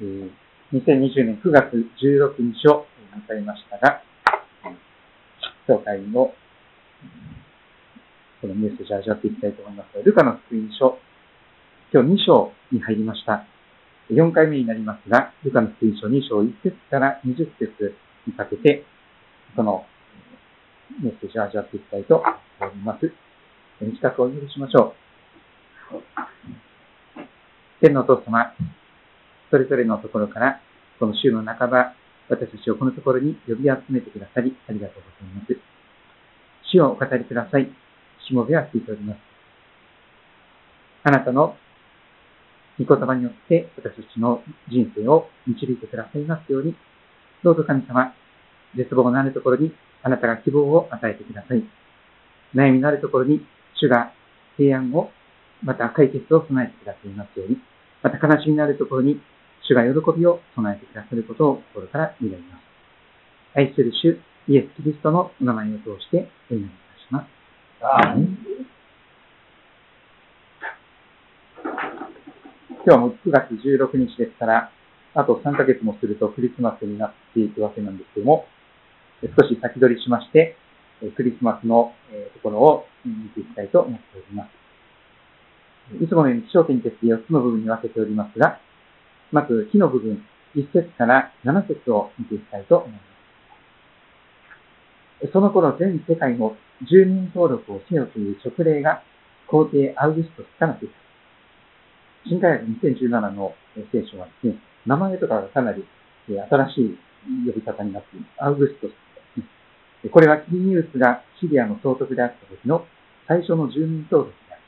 2020年9月16日を迎えましたが、教会のこのメッセージを味わっていきたいと思います。ルカの福音書、今日2章に入りました。4回目になりますが、ルカの福音書2章1節から20節にかけて、そのメッセージを味わっていきたいと思います。短くお許しましょう。天のお父様、それぞれのところから、この週の半ば、私たちをこのところに呼び集めてくださり、ありがとうございます。主をお語りください。しもべは聞いております。あなたの御言葉によって私たちの人生を導いてくださいますように、どうぞ神様、絶望のあるところにあなたが希望を与えてください。悩みのあるところに主が平安を、また解決を備えてくださいますように、また悲しみのあるところに主が喜びを備えてくださることを心から願います。愛する主イエス・キリストのお名前を通してお祈りいたします。今日はもう9月16日ですから、あと3ヶ月もするとクリスマスになっていくわけなんですけども、少し先取りしまして、クリスマスのところを見ていきたいと思っております。いつものように気象点に4つの部分に分けておりますが、まず、火の部分、1節から7節を見ていきたいと思います。その頃、全世界の住民登録をせよという勅令が皇帝アウグストスから出た。新科学2017の聖書はですね、名前とかがかなり新しい呼び方になっています。アウグストスですね。これはキリニウスがシリアの総督であった時の最初の住民登録であっ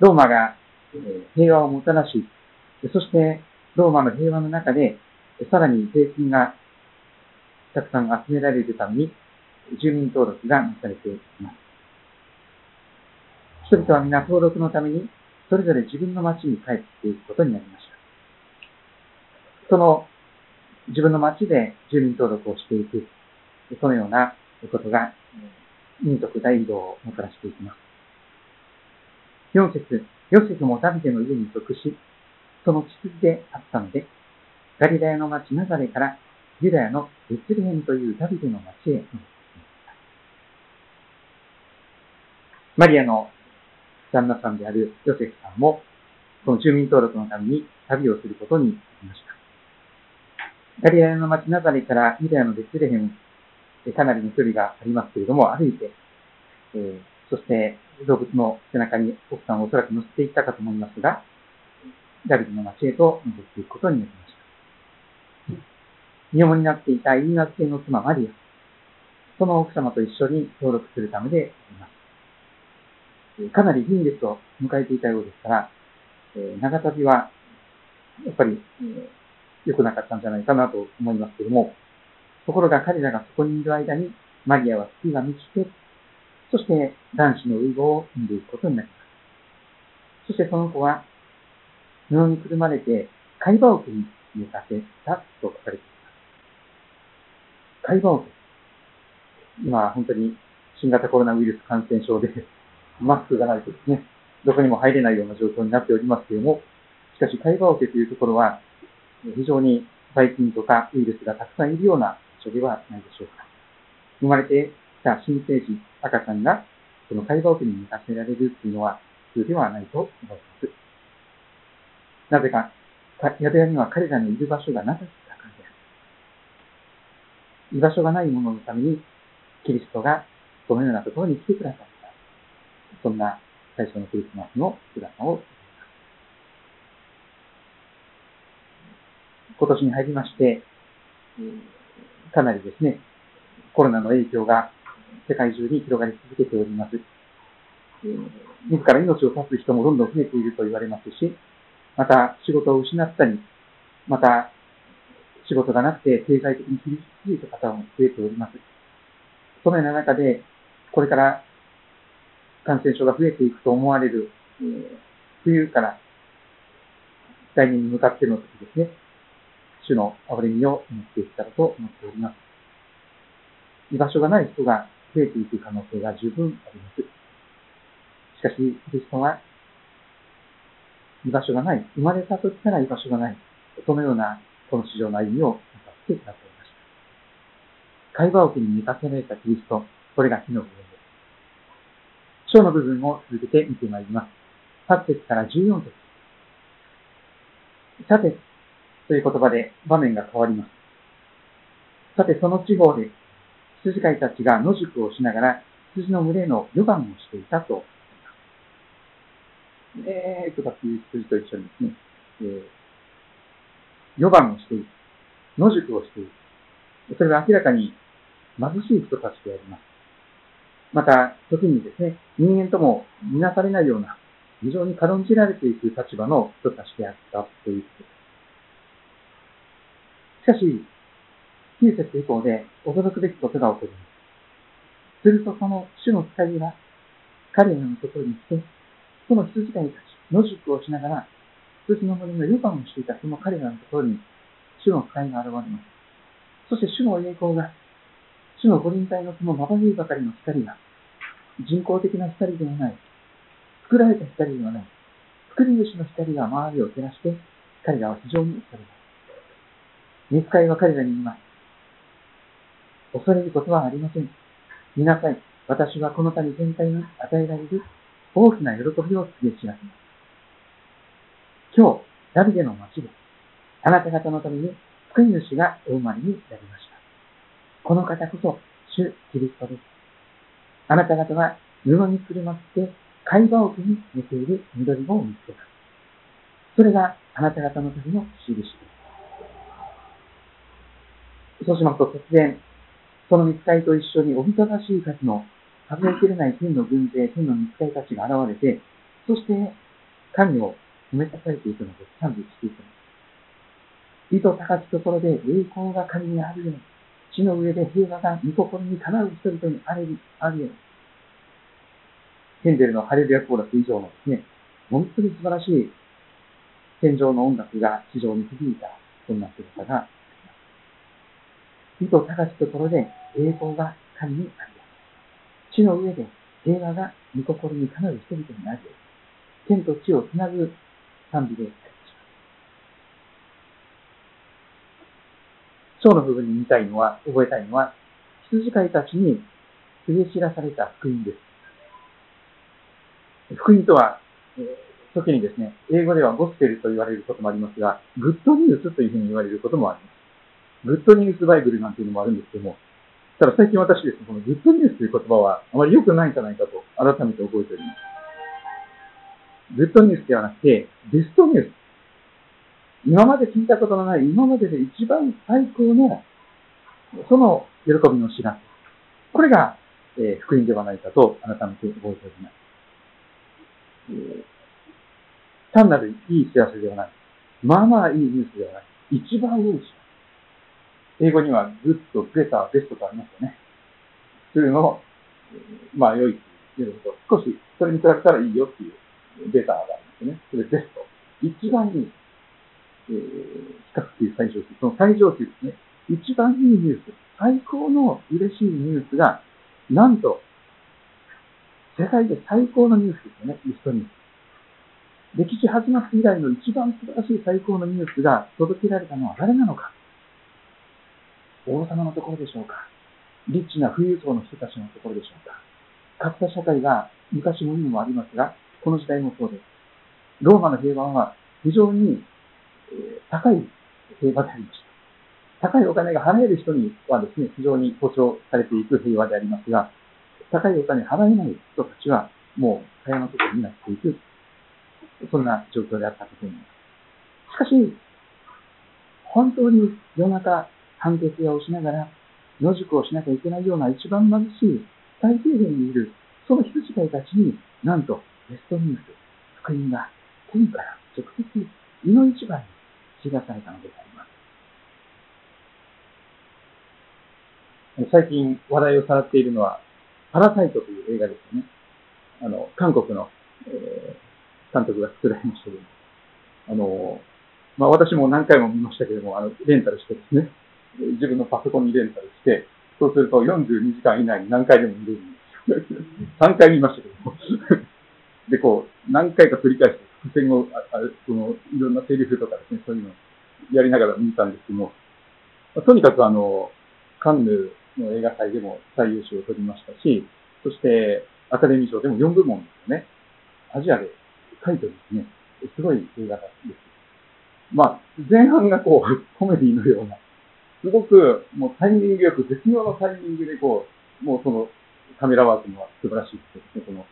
た。ローマが平和をもたらし、そしてローマの平和の中でさらに税金がたくさん集められるために住民登録がなされています。人々は皆登録のためにそれぞれ自分の町に帰っていくことになりました。その自分の町で住民登録をしていく、そのようなことが民族大移動をもたらしていきます。4節ヨセフもダビデの家に属し、その血筋であったので、ガリラヤの町ナザレからユダヤのベツレヘンというダビデの町へマリアの旦那さんであるヨセフさんも、その住民登録のために旅をすることになりました。ガリアヤの町ナザレからユダヤのベツレヘン、かなりの距離がありますけれども、歩いて、えー、そして動物の背中に奥さんをおそらく乗せていったかと思いますが、ダビデの町へと戻っていくことになりました。身重になっていたイーナ系の妻マリア、その奥様と一緒に登録するためであります。かなり臨月を迎えていたようですから、長旅は、やっぱり、良くなかったんじゃないかなと思いますけども、ところが彼らがそこにいる間に、マリアは月が満ちて、そして男子のウイゴを産んでいくことになります。そしてその子は、布にくるまれて、海馬桶に寝かせたと書かれています。海馬桶。今、本当に新型コロナウイルス感染症で、マスクがないとですね、どこにも入れないような状況になっておりますけれども、しかし海馬桶というところは、非常に細菌とかウイルスがたくさんいるような場所ではないでしょうか。生まれてきた新生児、赤ちゃんが、その会話奥に寝かせられるというのは普通ではないと思います。なぜか、宿屋には彼らのいる場所がなかったからである。居場所がない者ののために、キリストがこのようなところに来てくださった。そんな最初のクリスマスの姿を今年に入りまして、かなりですね、コロナの影響が世界中に広がり続けております。自ら命を絶つ人もどんどん増えていると言われますし、また仕事を失ったり、また仕事がなくて経済的に厳しい方も増えております。そのような中で、これから感染症が増えていくと思われる、えー、冬から来年に向かっての時ですね、主の憐れみを持っていったらと思っております。居場所がない人が増えていく可能性が十分あります。しかし、キリストは、居場所がない。生まれた時から居場所がない。そのような、この市場の歩みをなさってくださいました。会話を機に満たせられたキリスト、これが火の部分です。章の部分を続けて見てまいります。8節から14節。さて、という言葉で場面が変わります。さて、その地方で、羊飼いたちが野宿をしながら、羊の群れの予番をしていたと。えーとかっていう羊と一緒にですね、えー、予番をしている。野宿をしている。それは明らかに貧しい人たちであります。また、時にですね、人間とも見なされないような、非常に軽んじられていく立場の人たちであったということです。しかし、9節以降で驚くべきことが起こります。するとその主の使いが彼らのところに来て、その羊飼いたち、野宿をしながら、羊の森の予番をしていたその彼らのところに、主の使いが現れます。そして主の栄光が、主の五輪体のそのまばゆいばかりの光が、人工的な光ではない、作られた光ではない、作り主の光が周りを照らして、彼らは非常に恐れます。見つかいは彼らに言います。恐れることはありません。見なさい。私はこの谷全体に与えられる大きな喜びを告げ知らせます。今日、ダビデの町で、あなた方のために救い主がお生まれになりました。この方こそ、主キリストです。あなた方は布にくるまって会話桶に寝ている緑を見つけた。それがあなた方のための印です。そうしますと突然、その見つかりと一緒におびただしい数の数えきれない天の軍勢、天の見つかりたちが現れて、そして神を褒めたされていくのです。賛美していくのです。意図高きところで栄光が神にあるように、地の上で平和が御心にかなう人々にあるように。ヘンデルのハレルヤコーラス以上のですね、本当に素晴らしい天上の音楽が地上に響いた、そんな姿が意図高きところで栄光が神にあります。地の上で平和が御心にかなう人々になるよう天と地をつなぐ賛美でありま章の部分に見たいのは、覚えたいのは、羊飼いたちに告げ知らされた福音です。福音とは、え、時にですね、英語ではゴスペルと言われることもありますが、グッドニュースというふうに言われることもあります。グッドニュースバイブルなんていうのもあるんですけども、ただ最近私ですね、このグッドニュースという言葉はあまり良くないんじゃないかと改めて覚えております。グッドニュースではなくて、ベストニュース。今まで聞いたことのない、今までで一番最高の、その喜びの知らせ。これが、えー、福音ではないかと改めて覚えております。えー、単なるいい知らせではない。まあまあいいニュースではない。一番いい知らせ。英語にはグッド、ベター、ベストとありますよね。普通の、まあ良いっていうと、少しそれに比べたらいいよっていうベターがあるんですね。それベスト。一番いい、えー、比較級最上級。その最上級ですね。一番いいニュース、最高の嬉しいニュースが、なんと、世界で最高のニュースですよね、リストニュース。歴史始まって以来の一番素晴らしい最高のニュースが届けられたのは誰なのか。王様のところでしょうか？リッチな富裕層の人たちのところでしょうか？格差社会が昔も今もありますが、この時代もそうです。ローマの平和は非常に、高い平和でありました。高いお金が払える人にはですね、非常に保障されていく平和でありますが、高いお金払えない人たちはもう蚊帳のところになっていく、そんな状況であったと思います。しかし、本当に夜中判決屋をしながら、野宿をしなきゃいけないような一番貧しい最低限にいる、その羊飼いたちに、なんと、ベストニュース、福音が天から直接、胃の一番に知らされたのであります。最近話題をさらっているのは、パラサイトという映画ですよね。あの、韓国の、えー、監督が作られましたけどあの、まあ、私も何回も見ましたけども、あの、レンタルしてですね、自分のパソコンにレンタルして、そうすると42時間以内に何回でも見れるんですよ。3回見ましたけども。で、こう、何回か繰り返して、伏線を、ああその、いろんなセリフとかですね、そういうのをやりながら見たんですけども、まあとにかくあの、カンヌの映画祭でも最優秀を取りましたし、そしてアカデミー賞でも4部門ですよね。アジアでタイトルですね。すごい映画です。まあ、前半がこう、コメディのような、すごくもうタイミングよく、絶妙なタイミングでこう、もうそのカメラワークも素晴らしいですね。この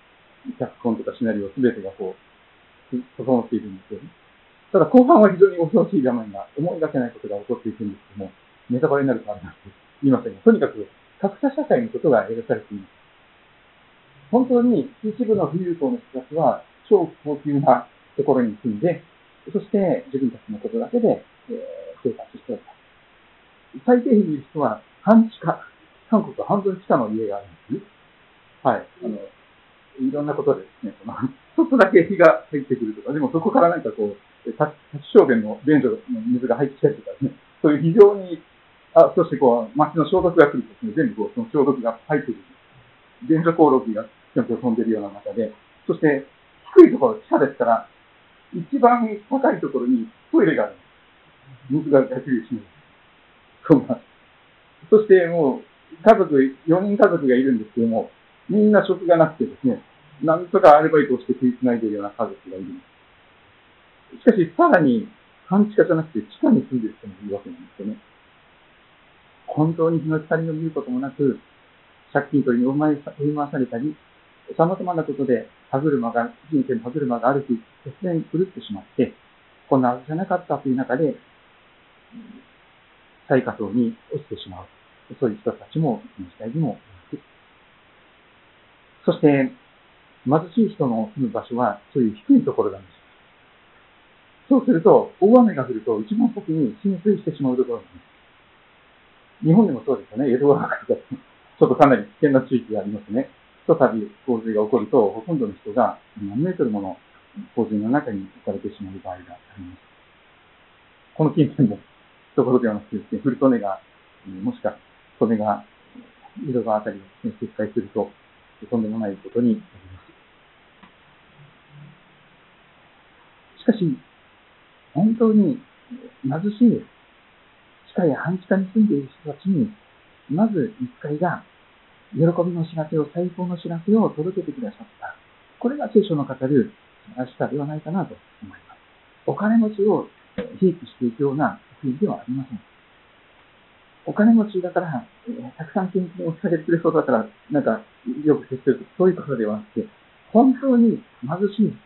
脚本とかシナリオすべてがこう、整っているんですよね。ただ後半は非常に恐ろしい場面が思いがけないことが起こっていくんですけども、ネタバレになるとあれなんて言いませんが、とにかく格差社会のことが描かれています。本当に一部の富裕層の人たちは超高級なところに住んで、そして自分たちのことだけで、えー、生活しております。最低限にいる人は半地下、韓国は半分地下の家があるんです。はい。あの、いろんなことでですね、その、ちょっとだけ火が入ってくるとか、でもそこからなんかこう、立ち小便の便所の水が入ってきたりとかね、そういう非常に、あ、そしてこう、街の消毒が来るとですね、全部こう、その消毒が入ってくる。便所コオロギがぴょんぴょん飛んでるような中で、そして低いところ、地下ですから、一番高いところにトイレがある。水が出せるし、そんな。そしてもう、家族、4人家族がいるんですけども、みんな職がなくてですね、なんとかアルバイトをして食いつないでいるような家族がいるんです。しかし、さらに、半地下じゃなくて地下に住んでる人もいるわけなんですよね。本当に日の光を見ることもなく、借金取りに追い回されたり、様々なことで歯車が、人生の歯車がある日、突然狂ってしまって、こんなはずじゃなかったという中で、最下層に落ちてしまう。そういう人たちも、この時代にもいます。そして、貧しい人の住む場所は、そういう低いところなんです。そうすると、大雨が降ると、一番先に浸水してしまうところなんです。日本でもそうですよね。江戸川区とか、ちょっとかなり危険な地域がありますね。ひとたび洪水が起こると、ほとんどの人が何メートルもの洪水の中に置かれてしまう場合があります。この近辺も、ところではなくてですね、フルトネが、もしくは、トネが、井戸川あたりを、ね、決壊すると、とんでもないことになります。しかし、本当に貧しい地下や半地下に住んでいる人たちに、まず一回が、喜びの知らせを、最高の知らせを届けてくださった。これが聖書の語る素晴らしさではないかなと思います。お金持ちを併記していくような福音ではありません。お金持ちだから、えー、たくさん献金をされてくれそうだから、なんか、よく接するとそういうことではなくて、本当に貧しい、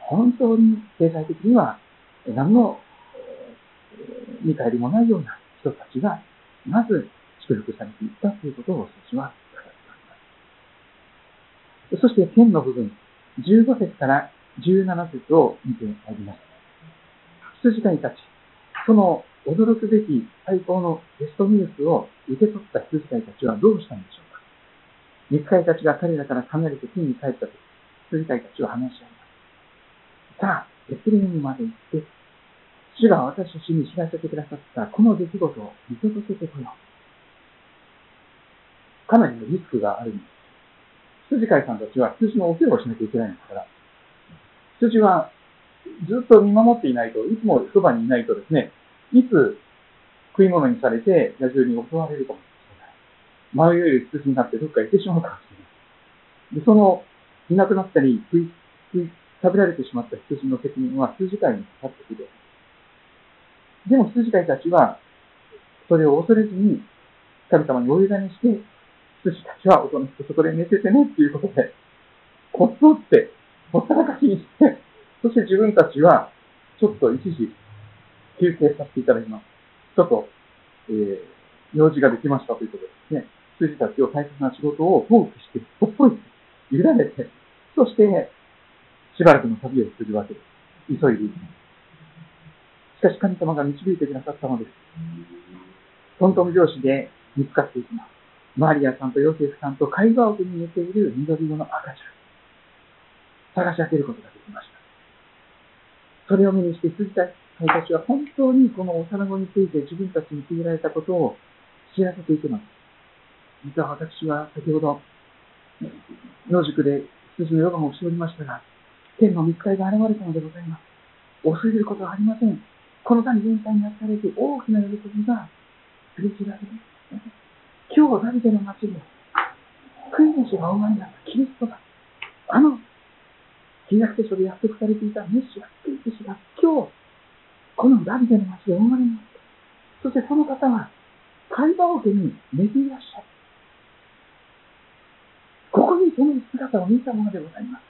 本当に経済的には何の、えー、見返りもないような人たちが、まず祝福されていったということを私は語っております。そして、天の部分、15節から17節を見てまいります。羊飼いたち、その驚くべき最高のベストニュースを受け取った羊飼いたちはどうしたんでしょうか？肉飼いたちが彼らから離れて天に帰ったとき、羊飼いたちは話し合います。さあ、ベツレヘムまで行って、主が私たちに知らせてくださったこの出来事を見届けてこよう。かなりのリスクがあるんです。羊飼いさんたちは羊のお世話をしなきゃいけないんですから、羊はずっと見守っていないと、いつもそばにいないとですね、いつ食い物にされて野獣に襲われるかもしれない。迷える羊になってどっか行ってしまうかもしれない。で、その、いなくなったり、食い、食い、食べられてしまった羊の責任は羊飼いにかかってくる。でも羊飼いたちは、それを恐れずに、神様にお委ねして、羊たちはおとなしくそこで寝ててねっていうことで、こっそって、ほったらかしにして、そして自分たちは、ちょっと一時、休憩させていただきます。ちょっと、えー、用事ができましたということですね。羊たちを大切な仕事を放棄して、ほっぽいて、委ねて、そして、しばらくの旅をするわけです。急いでいきます。しかし神様が導いてくださったのです。トントン拍子で見つかっていきます。マリアさんとヨセフさんと会話を手に寝ている緑色の赤ちゃん。探し当てることができました。それを目にして羊たち私は本当にこの幼子について自分たちに告げられたことを知らせていきます。実は私は先ほど、野宿で羊のヨガもしておりましたが、天の見つかりが現れたのでございます。恐れることはありません。この谷全体に与えられて大きな喜びが告げ知られる。今日ダビデの町で、救い主がお前になったキリストが、あの、旧約聖書で約束されていたメッシュ救い主が今日、このダビデの町で生まれになった。そしてその方は、会話を家に寝ていらっしゃる。ここにその姿を見たものでございます。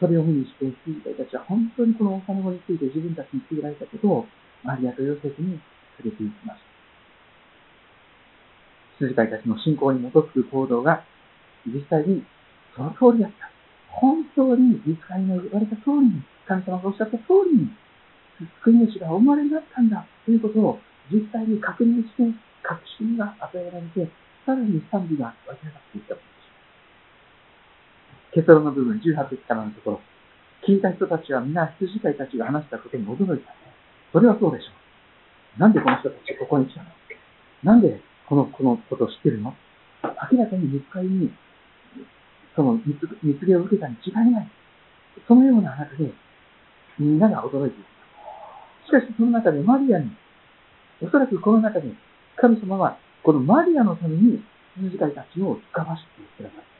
それを見にして、羊飼いたちは本当にこの幼子について自分たちに告げられたことを、マリアとヨセフに告げていきました。羊飼いたちの信仰に基づく行動が、実際にその通りだった。本当に見つかりの言われた通りに、神様がおっしゃった通りに、救い主がお生まれになったんだということを実際に確認して、確信が与えられて、さらに賛美が湧き上がっていった結論の部分、18節からのところ、聞いた人たちは皆羊飼いたちが話したことに驚いた。それはそうでしょう。なんでこの人たちここに来たの？なんでこの、このことを知ってるの？明らかに見つかりに、その蜜毛を受けたに違いない。そのような中で、みんなが驚いている。しかしその中でマリアに、おそらくこの中で神様はこのマリアのために羊飼いたちを使わしてください。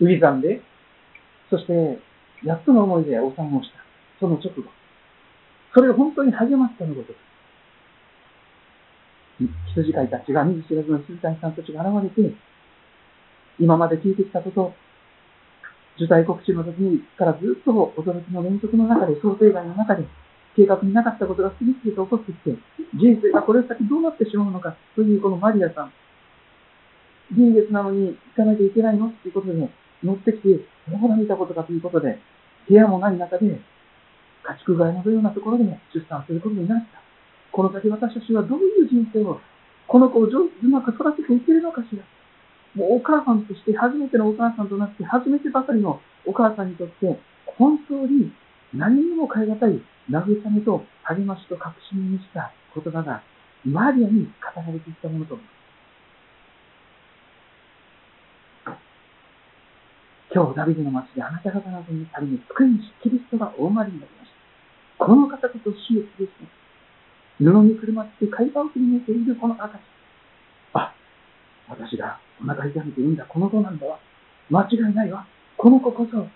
ウィザンで、そして、8つの思いでお産をした。その直後。それを本当に励ましたのことです。羊飼いたちが見ず知らずの羊飼いさんたちが現れて、今まで聞いてきたこと、受胎告知の時からずっと驚きの連続の中で、想定外の中で、計画になかったことが次々と起こってきて、人生がこれ先どうなってしまうのかというこのマリアさん。臨月なのに行かなきゃいけないのっていうことで、乗ってきて、どこで見たことかということで、部屋もない中で、家畜外のようなところでも出産することになった。この先私たちはどういう人生を、この子を上手うまく育てていけるのかしら。もうお母さんとして、初めてのお母さんとなって、初めてばかりのお母さんにとって、本当に何にも変え難い慰めと励ましと確信にした言葉が、マリアに語られていたものと思います。今日、ダビデの町であなた方などに旅に救い主、キリストがお生まれになりました。この方こそ主イエスですね。布にくるまって海馬を振り抜いているこの赤ちあ、私がお腹痛めて産んだこの子なんだわ。間違いないわ。この子こそ、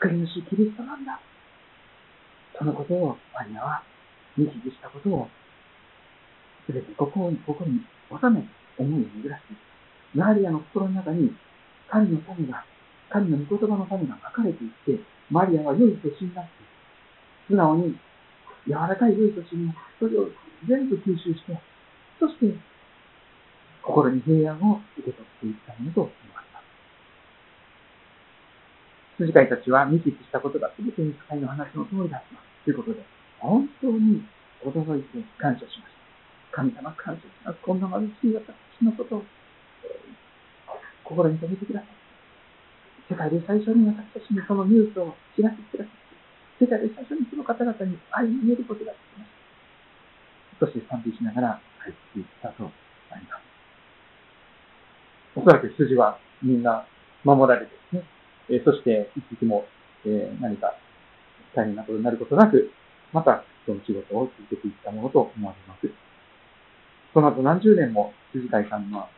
救い主キリストなんだ。そのことをマリアは認識したことを、すべてここを、ここに収め、思いを巡らし。マリアの心の中に神の種が、神の御言葉の種が書かれていって、マリアは良い年になって、素直に柔らかい良い年に、それを全部吸収して、そして、心に平安を受け取っていったものと思われます。筋飼いたちは見聞きしたことが全てに使いの話の通りだったということで、本当に驚いて感謝しました。神様感謝します。こんな貧しい私のことを心に留めてください。世界で最初に私たちにそのニュースを知らせてください。世界で最初にその方々に愛に見えることができました。そして賛美しながら帰っていったと。おそらく筋はみんな守られてですね、えそして一匹も、え何か大変なことになることなく、またその仕事を続けていったものと思われます。その後何十年も筋飼いさんの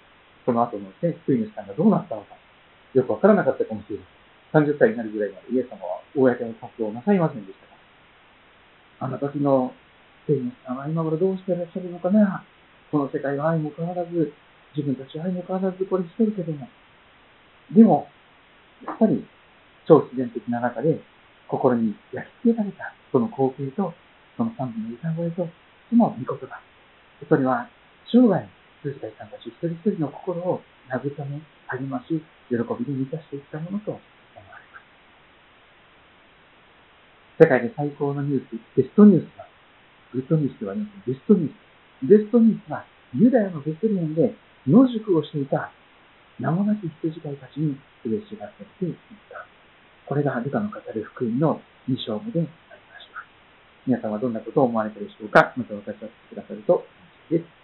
その後のね、救い主さんがどうなったのか、よくわからなかったかもしれない。30歳になるぐらいまでイエス様は公の活動をなさいませんでしたが、あの時の救い主さんは今頃どうしていらっしゃるのかなこの世界は愛も変わらず、自分たちは愛も変わらずこれしてるけども、でも、やっぱり超自然的な中で心に焼き付けられたその光景と、その賛美の歌声と、その御言葉。それは生涯通体さんたち一人一人の心を慰め、励まし、喜びで満たしていったものと思われます。世界で最高のニュース、ベストニュースは、グッドニュースではなくベストニュース。ベストニュースは、ユダヤのベスレンで野宿をしていた名もなき羊飼いたちに嬉しがせていった。これがルカの語る福音の2章目でありました。皆さんはどんなことを思われたでしょうかまた私は聞いてくださると嬉しいです。